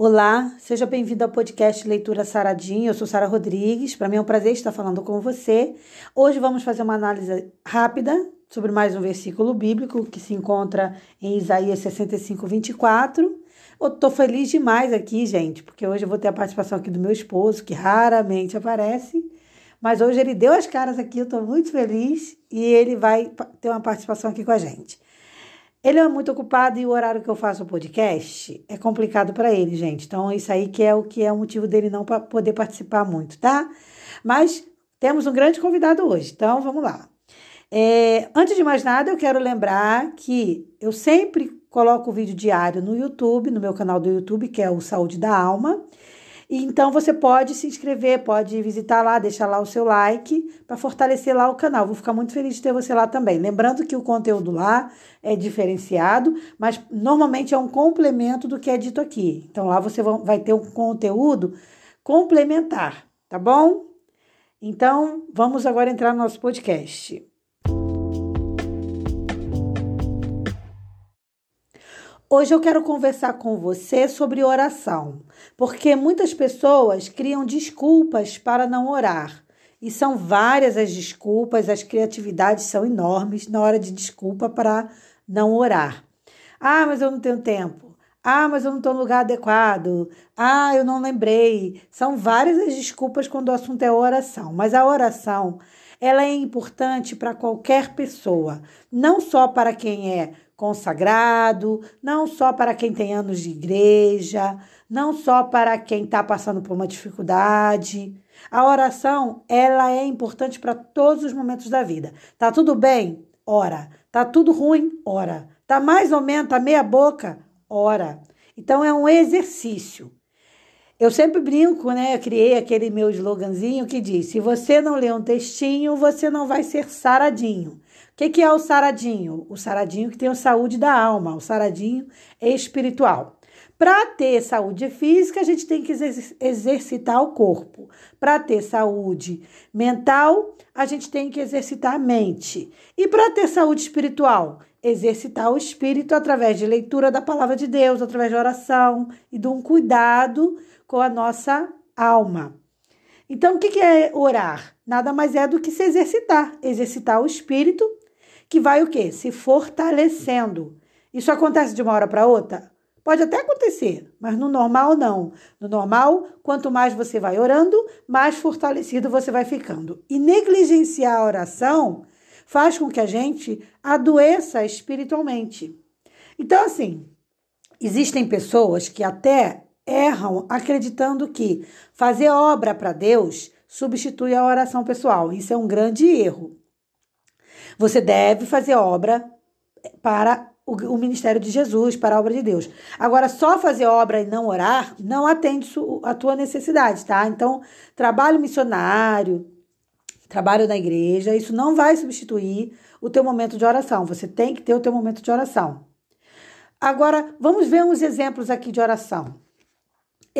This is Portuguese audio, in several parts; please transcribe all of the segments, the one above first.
Olá, seja bem-vindo ao podcast Leitura Saradinho. Eu sou Sara Rodrigues. Para mim é um prazer estar falando com você. Hoje vamos fazer uma análise rápida sobre mais um versículo bíblico que se encontra em Isaías 65, 24. Eu tô feliz demais aqui, gente, porque hoje eu vou ter a participação aqui do meu esposo, que raramente aparece. Mas hoje ele deu as caras aqui, eu estou muito feliz e ele vai ter uma participação aqui com a gente. Ele é muito ocupado e o horário que eu faço o podcast é complicado para ele, gente. Então, isso aí que é o que é o motivo dele não poder participar muito, tá? Mas temos um grande convidado hoje, então vamos lá. É, antes de mais nada, eu quero lembrar que eu sempre coloco o vídeo diário no YouTube, no meu canal do YouTube, que é o Saúde da Alma. Então você pode se inscrever, pode visitar lá, deixar lá o seu like para fortalecer lá o canal. Vou ficar muito feliz de ter você lá também. Lembrando que o conteúdo lá é diferenciado, mas normalmente é um complemento do que é dito aqui. Então lá você vai ter um conteúdo complementar, tá bom? Então vamos agora entrar no nosso podcast. Hoje eu quero conversar com você sobre oração, porque muitas pessoas criam desculpas para não orar. E são várias as desculpas, as criatividades são enormes na hora de desculpa para não orar. Ah, mas eu não tenho tempo. Ah, mas eu não estou no lugar adequado. Ah, eu não lembrei. São várias as desculpas quando o assunto é oração. Mas a oração, ela é importante para qualquer pessoa, não só para quem é consagrado, não só para quem tem anos de igreja, não só para quem está passando por uma dificuldade. A oração, ela é importante para todos os momentos da vida. Tá tudo bem? Ora. Tá tudo ruim? Ora. Tá mais ou menos, tá meia boca? Ora. Então é um exercício. Eu sempre brinco, né? Eu criei aquele meu sloganzinho que diz: se você não lê um textinho, você não vai ser saradinho que, que é o saradinho? O saradinho que tem a saúde da alma, o saradinho espiritual. Para ter saúde física, a gente tem que exercitar o corpo. Para ter saúde mental, a gente tem que exercitar a mente. E para ter saúde espiritual, exercitar o espírito através de leitura da palavra de Deus, através de oração e de um cuidado com a nossa alma. Então, o que é orar? Nada mais é do que se exercitar, exercitar o espírito que vai o quê? Se fortalecendo. Isso acontece de uma hora para outra? Pode até acontecer, mas no normal não. No normal, quanto mais você vai orando, mais fortalecido você vai ficando. E negligenciar a oração faz com que a gente adoeça espiritualmente. Então, assim, existem pessoas que até erram acreditando que fazer obra para Deus substitui a oração pessoal. Isso é um grande erro. Você deve fazer obra para o, ministério de Jesus, para a obra de Deus. Agora, só fazer obra e não orar não atende a tua necessidade, tá? Então, trabalho missionário, trabalho na igreja, isso não vai substituir o teu momento de oração. Você tem que ter o teu momento de oração. Agora, vamos ver uns exemplos aqui de oração.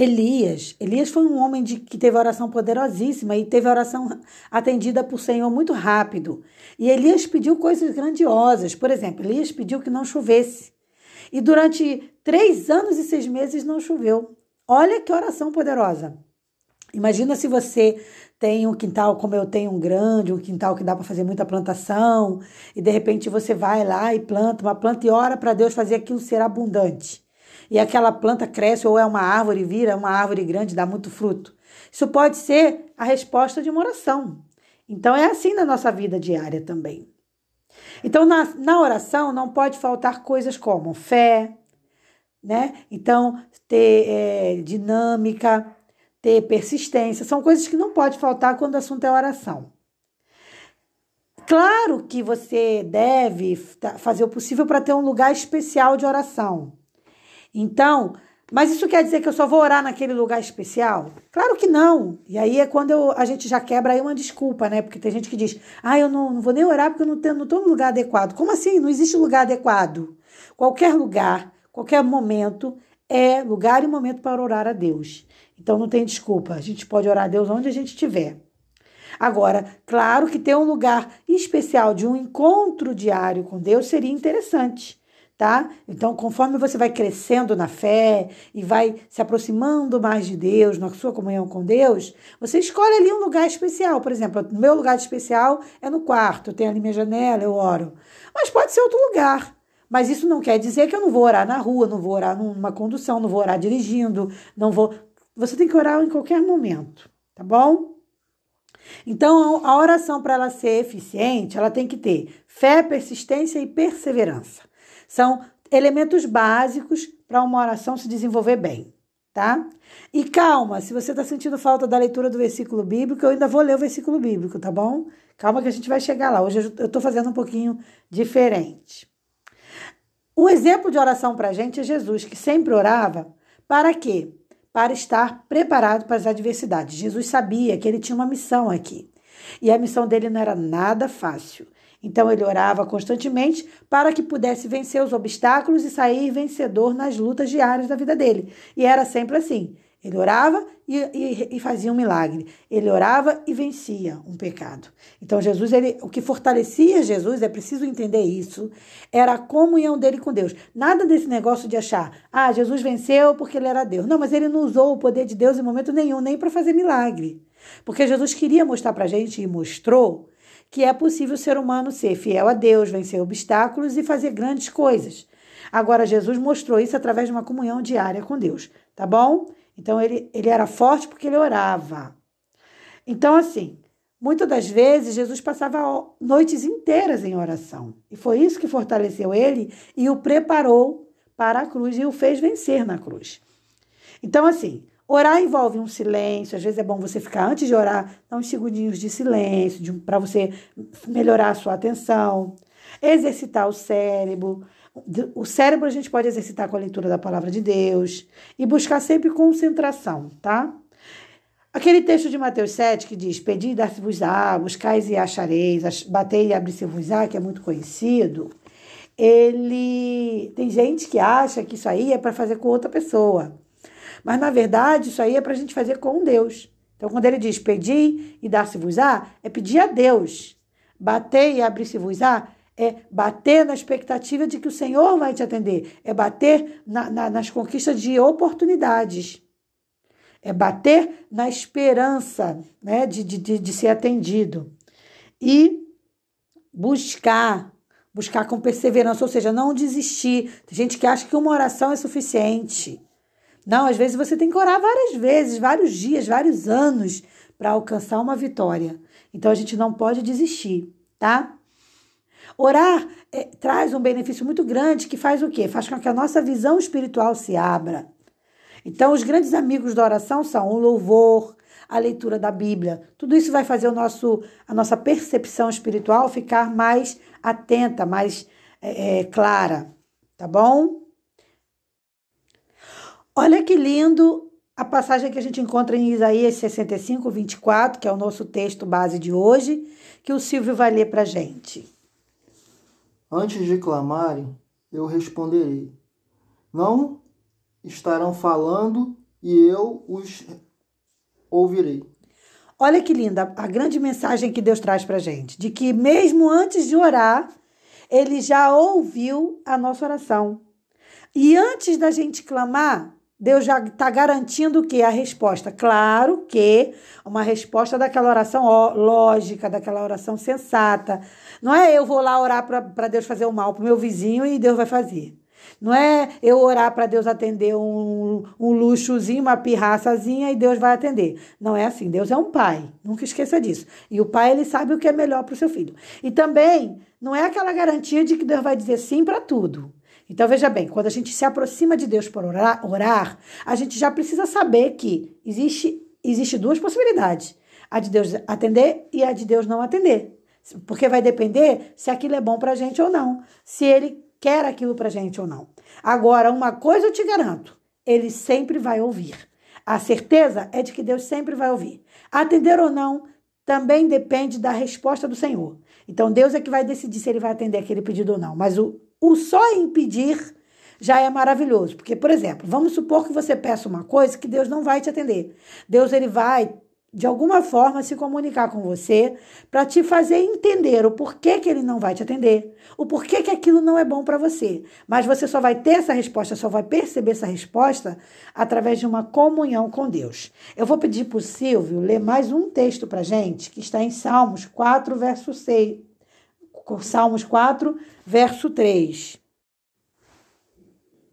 Elias, Elias foi um homem de, que teve oração poderosíssima e teve oração atendida por Senhor muito rápido. E Elias pediu coisas grandiosas. Por exemplo, Elias pediu que não chovesse. E durante três anos e seis meses não choveu. Olha que oração poderosa. Imagina se você tem um quintal como eu tenho um grande, um quintal que dá para fazer muita plantação, e de repente você vai lá e planta uma planta e ora para Deus fazer aquilo ser abundante e aquela planta cresce ou é uma árvore, vira uma árvore grande, dá muito fruto. Isso pode ser a resposta de uma oração. Então é assim na nossa vida diária também. Então na, na oração não pode faltar coisas como fé, né? Então ter é, dinâmica, ter persistência, são coisas que não pode faltar quando o assunto é oração. Claro que você deve fazer o possível para ter um lugar especial de oração. Então, mas isso quer dizer que eu só vou orar naquele lugar especial? Claro que não. E aí é quando eu, a gente já quebra aí uma desculpa, né? Porque tem gente que diz, ah, eu não, não vou nem orar porque eu não, tenho, não estou no lugar adequado. Como assim? Não existe lugar adequado. Qualquer lugar, qualquer momento é lugar e momento para orar a Deus. Então não tem desculpa. A gente pode orar a Deus onde a gente estiver. Agora, claro que ter um lugar especial de um encontro diário com Deus seria interessante tá? Então, conforme você vai crescendo na fé e vai se aproximando mais de Deus, na sua comunhão com Deus, você escolhe ali um lugar especial. Por exemplo, o meu lugar especial é no quarto, eu tenho ali minha janela, eu oro. Mas pode ser outro lugar. Mas isso não quer dizer que eu não vou orar na rua, não vou orar numa condução, não vou orar dirigindo, não vou. Você tem que orar em qualquer momento, tá bom? Então, a oração, para ela ser eficiente, ela tem que ter fé, persistência e perseverança. São elementos básicos para uma oração se desenvolver bem, tá? E calma, se você está sentindo falta da leitura do versículo bíblico, eu ainda vou ler o versículo bíblico, tá bom? Calma que a gente vai chegar lá. Hoje eu estou fazendo um pouquinho diferente. Um exemplo de oração para a gente é Jesus, que sempre orava para quê? Para estar preparado para as adversidades. Jesus sabia que ele tinha uma missão aqui. E a missão dele não era nada fácil. Então ele orava constantemente para que pudesse vencer os obstáculos e sair vencedor nas lutas diárias da vida dele. E era sempre assim. Ele orava e, e, e, fazia um milagre. Ele orava e vencia um pecado. Então, Jesus, ele, o que fortalecia Jesus, é preciso entender isso, era a comunhão dele com Deus. Nada desse negócio de achar, ah, Jesus venceu porque ele era Deus. Não, mas ele não usou o poder de Deus em momento nenhum, nem para fazer milagre. Porque Jesus queria mostrar para a gente e mostrou que é possível o ser humano ser fiel a Deus, vencer obstáculos e fazer grandes coisas. Agora, Jesus mostrou isso através de uma comunhão diária com Deus, tá bom? Então, ele, ele era forte porque ele orava. Então, assim, muitas das vezes, Jesus passava noites inteiras em oração. E foi isso que fortaleceu ele e o preparou para a cruz e o fez vencer na cruz. Então, assim, Orar envolve um silêncio, às vezes é bom você ficar antes de orar, dar uns segundinhos de silêncio, para você melhorar a sua atenção. Exercitar o cérebro. O cérebro a gente pode exercitar com a leitura da palavra de Deus e buscar sempre concentração, tá? Aquele texto de Mateus 7 que diz: Pedi e dar-se-vos-á, buscais e achareis, batei e abri-se-vos-á, que é muito conhecido. Ele. Tem gente que acha que isso aí é para fazer com outra pessoa. Mas, na verdade, isso aí é para a gente fazer com Deus. Então, quando ele diz pedir e dar-se-vos-á, é pedir a Deus. Bater e abrir-se-vos-á é bater na expectativa de que o Senhor vai te atender. É bater na, na, nas conquistas de oportunidades. É bater na esperança né, de, de, de ser atendido. E buscar, buscar com perseverança, ou seja, não desistir. Tem gente que acha que uma oração é suficiente. Não, às vezes você tem que orar várias vezes, vários dias, vários anos para alcançar uma vitória. Então a gente não pode desistir, tá? Orar é, traz um benefício muito grande que faz o quê? Faz com que a nossa visão espiritual se abra. Então, os grandes amigos da oração são o louvor, a leitura da Bíblia. Tudo isso vai fazer o nosso, a nossa percepção espiritual ficar mais atenta, mais é, clara, tá bom? Olha que lindo a passagem que a gente encontra em Isaías 65, 24, que é o nosso texto base de hoje, que o Silvio vai ler para a gente. Antes de clamarem, eu responderei. Não estarão falando e eu os ouvirei. Olha que linda a grande mensagem que Deus traz para a gente, de que mesmo antes de orar, Ele já ouviu a nossa oração. E antes da gente clamar, Deus já está garantindo que? A resposta. Claro que uma resposta daquela oração lógica, daquela oração sensata. Não é eu vou lá orar para Deus fazer o mal para o meu vizinho e Deus vai fazer. Não é eu orar para Deus atender um, um luxozinho, uma pirraçazinha e Deus vai atender. Não é assim. Deus é um pai. Nunca esqueça disso. E o pai, ele sabe o que é melhor para o seu filho. E também não é aquela garantia de que Deus vai dizer sim para tudo. Então, veja bem, quando a gente se aproxima de Deus por orar, orar, a gente já precisa saber que existe, existe duas possibilidades: a de Deus atender e a de Deus não atender. Porque vai depender se aquilo é bom para a gente ou não, se ele quer aquilo para a gente ou não. Agora, uma coisa eu te garanto: ele sempre vai ouvir. A certeza é de que Deus sempre vai ouvir. Atender ou não também depende da resposta do Senhor. Então, Deus é que vai decidir se ele vai atender aquele pedido ou não. Mas o, o só impedir já é maravilhoso. Porque, por exemplo, vamos supor que você peça uma coisa que Deus não vai te atender. Deus ele vai de alguma forma se comunicar com você para te fazer entender o porquê que ele não vai te atender, o porquê que aquilo não é bom para você. Mas você só vai ter essa resposta, só vai perceber essa resposta através de uma comunhão com Deus. Eu vou pedir para o Silvio ler mais um texto para gente, que está em Salmos 4, verso 6. Salmos 4, verso 3.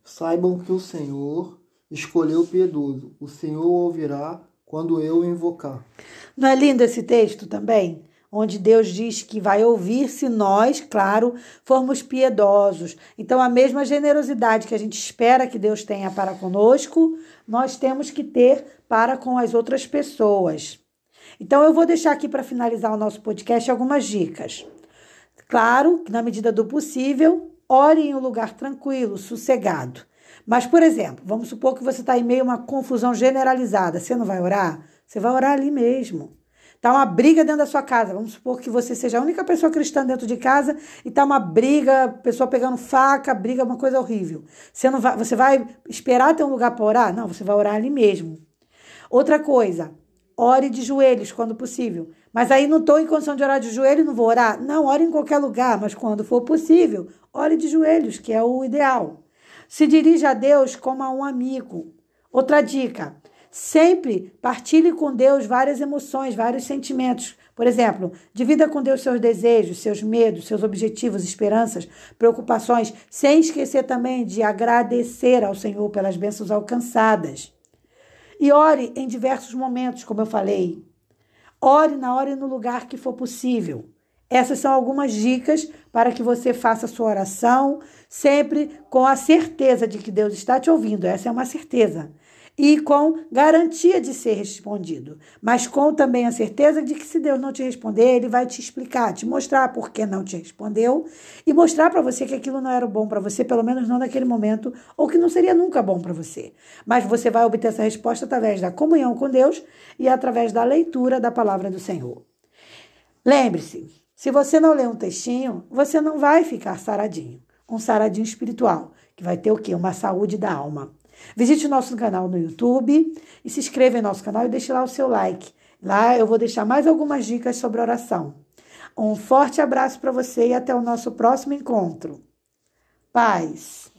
Saibam que o Senhor escolheu o piedoso, o Senhor ouvirá quando eu invocar. Não é lindo esse texto também? Onde Deus diz que vai ouvir se nós, claro, formos piedosos. Então, a mesma generosidade que a gente espera que Deus tenha para conosco, nós temos que ter para com as outras pessoas. Então, eu vou deixar aqui para finalizar o nosso podcast algumas dicas. Claro que, na medida do possível, ore em um lugar tranquilo, sossegado. Mas, por exemplo, vamos supor que você está em meio a uma confusão generalizada. Você não vai orar? Você vai orar ali mesmo. Está uma briga dentro da sua casa. Vamos supor que você seja a única pessoa cristã dentro de casa e está uma briga, pessoa pegando faca, briga, uma coisa horrível. Você, não vai, você vai esperar ter um lugar para orar? Não, você vai orar ali mesmo. Outra coisa, ore de joelhos quando possível. Mas aí não estou em condição de orar de joelho, não vou orar? Não, ore em qualquer lugar, mas quando for possível, ore de joelhos, que é o ideal. Se dirija a Deus como a um amigo. Outra dica: sempre partilhe com Deus várias emoções, vários sentimentos. Por exemplo, divida com Deus seus desejos, seus medos, seus objetivos, esperanças, preocupações, sem esquecer também de agradecer ao Senhor pelas bênçãos alcançadas. E ore em diversos momentos, como eu falei. Ore na hora e no lugar que for possível. Essas são algumas dicas para que você faça a sua oração sempre com a certeza de que Deus está te ouvindo. Essa é uma certeza. E com garantia de ser respondido, mas com também a certeza de que se Deus não te responder, ele vai te explicar, te mostrar por que não te respondeu e mostrar para você que aquilo não era bom para você, pelo menos não naquele momento, ou que não seria nunca bom para você. Mas você vai obter essa resposta através da comunhão com Deus e através da leitura da palavra do Senhor. Lembre-se, se você não ler um textinho, você não vai ficar saradinho. Um saradinho espiritual, que vai ter o quê? Uma saúde da alma. Visite o nosso canal no YouTube e se inscreva em nosso canal e deixe lá o seu like. Lá eu vou deixar mais algumas dicas sobre oração. Um forte abraço para você e até o nosso próximo encontro. Paz.